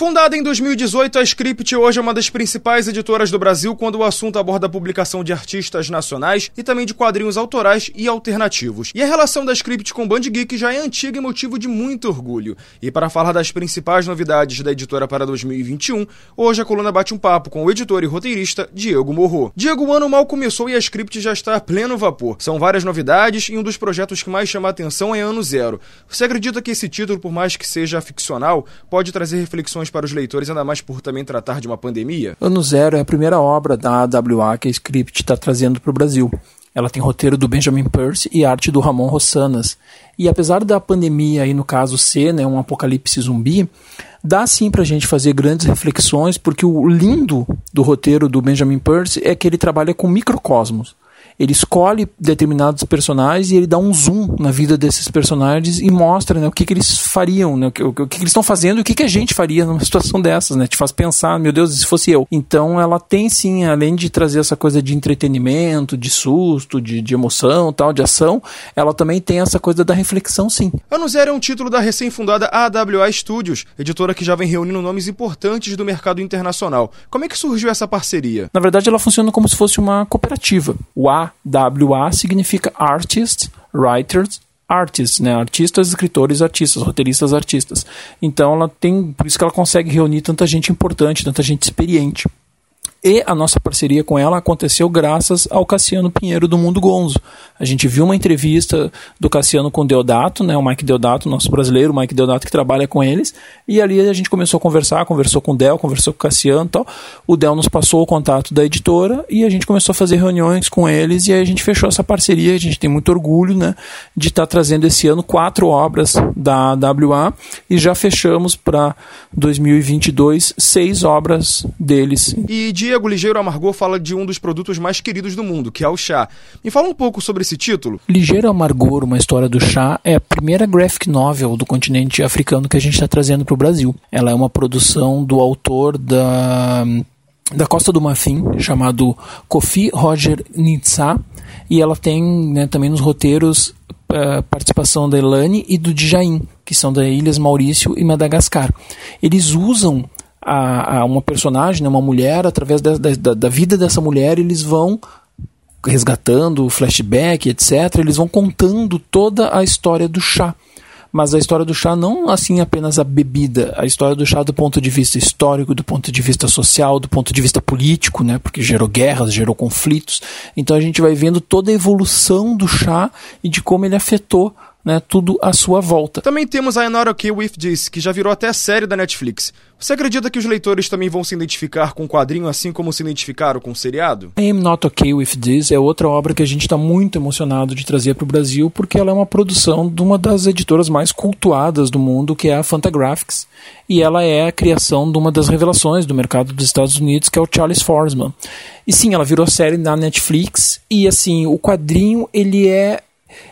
Fundada em 2018, a Script hoje é uma das principais editoras do Brasil quando o assunto aborda a publicação de artistas nacionais e também de quadrinhos autorais e alternativos. E a relação da Script com Band Geek já é antiga e motivo de muito orgulho. E para falar das principais novidades da editora para 2021, hoje a coluna bate um papo com o editor e roteirista Diego Morro. Diego, o ano mal começou e a Script já está a pleno vapor. São várias novidades e um dos projetos que mais chama a atenção é Ano Zero. Você acredita que esse título, por mais que seja ficcional, pode trazer reflexões para os leitores, ainda mais por também tratar de uma pandemia? Ano Zero é a primeira obra da AWA que a Script está trazendo para o Brasil. Ela tem roteiro do Benjamin Percy e arte do Ramon Rossanas. E apesar da pandemia, aí no caso ser né, um apocalipse zumbi, dá sim para a gente fazer grandes reflexões, porque o lindo do roteiro do Benjamin Percy é que ele trabalha com microcosmos ele escolhe determinados personagens e ele dá um zoom na vida desses personagens e mostra né, o que, que eles fariam, né, o, que, o que, eles estão fazendo e o que, que a gente faria numa situação dessas, né? Te faz pensar, meu Deus, se fosse eu. Então ela tem sim, além de trazer essa coisa de entretenimento, de susto, de, de emoção, tal, de ação, ela também tem essa coisa da reflexão, sim. Ano Zero é um título da recém-fundada AWA Studios, editora que já vem reunindo nomes importantes do mercado internacional. Como é que surgiu essa parceria? Na verdade, ela funciona como se fosse uma cooperativa. O A WA significa Artists, Writers, Artists, né? Artistas, escritores, artistas, roteiristas, artistas. Então ela tem, por isso que ela consegue reunir tanta gente importante, tanta gente experiente. E a nossa parceria com ela aconteceu graças ao Cassiano Pinheiro do Mundo Gonzo. A gente viu uma entrevista do Cassiano com o Deodato, né, o Mike Deodato, nosso brasileiro, o Mike Deodato que trabalha com eles, e ali a gente começou a conversar, conversou com o Del, conversou com o Cassiano e tal. O Del nos passou o contato da editora e a gente começou a fazer reuniões com eles e aí a gente fechou essa parceria. A gente tem muito orgulho né, de estar tá trazendo esse ano quatro obras da WA e já fechamos para 2022 seis obras deles. E de Diego Ligeiro Amargor fala de um dos produtos mais queridos do mundo, que é o chá. Me fala um pouco sobre esse título. Ligeiro Amargor, uma história do chá, é a primeira graphic novel do continente africano que a gente está trazendo para o Brasil. Ela é uma produção do autor da da Costa do Marfim, chamado Kofi Roger Nitsa, e ela tem né, também nos roteiros uh, participação da Elane e do Djain, que são da Ilhas Maurício e Madagascar. Eles usam a, a uma personagem, né, uma mulher, através da, da, da vida dessa mulher, eles vão resgatando flashback, etc. Eles vão contando toda a história do chá. Mas a história do chá não assim apenas a bebida, a história do chá do ponto de vista histórico, do ponto de vista social, do ponto de vista político, né? Porque gerou guerras, gerou conflitos. Então a gente vai vendo toda a evolução do chá e de como ele afetou né, tudo à sua volta. Também temos a I'm Not Okay With This, que já virou até série da Netflix. Você acredita que os leitores também vão se identificar com o quadrinho assim como se identificaram com o seriado? I'm Not Okay With This é outra obra que a gente está muito emocionado de trazer para o Brasil, porque ela é uma produção de uma das editoras mais cultuadas do mundo, que é a Fantagraphics, e ela é a criação de uma das revelações do mercado dos Estados Unidos, que é o Charles Forsman. E sim, ela virou série na Netflix, e assim, o quadrinho ele é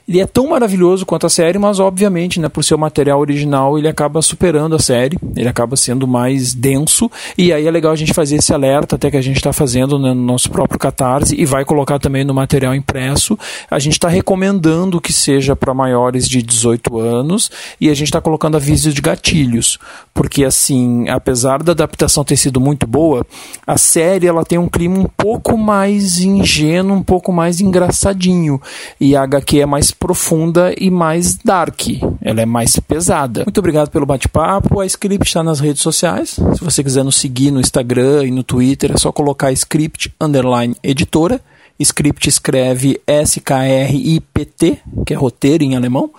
ele é tão maravilhoso quanto a série, mas obviamente, né, por seu material original, ele acaba superando a série, ele acaba sendo mais denso, e aí é legal a gente fazer esse alerta, até que a gente está fazendo né, no nosso próprio Catarse, e vai colocar também no material impresso. A gente está recomendando que seja para maiores de 18 anos, e a gente está colocando avisos de gatilhos, porque assim, apesar da adaptação ter sido muito boa, a série ela tem um clima um pouco mais ingênuo, um pouco mais engraçadinho, e a HQ é mais profunda e mais dark. Ela é mais pesada. Muito obrigado pelo bate-papo. A Script está nas redes sociais. Se você quiser nos seguir no Instagram e no Twitter, é só colocar Script Underline Editora. Script escreve S-K-R-I-P-T, que é roteiro em alemão.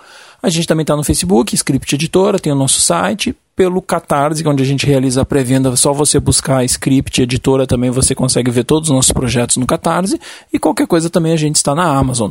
A gente também está no Facebook, Script Editora, tem o nosso site, pelo Catarse, onde a gente realiza a pré-venda. É só você buscar Script Editora também você consegue ver todos os nossos projetos no Catarse. E qualquer coisa também a gente está na Amazon.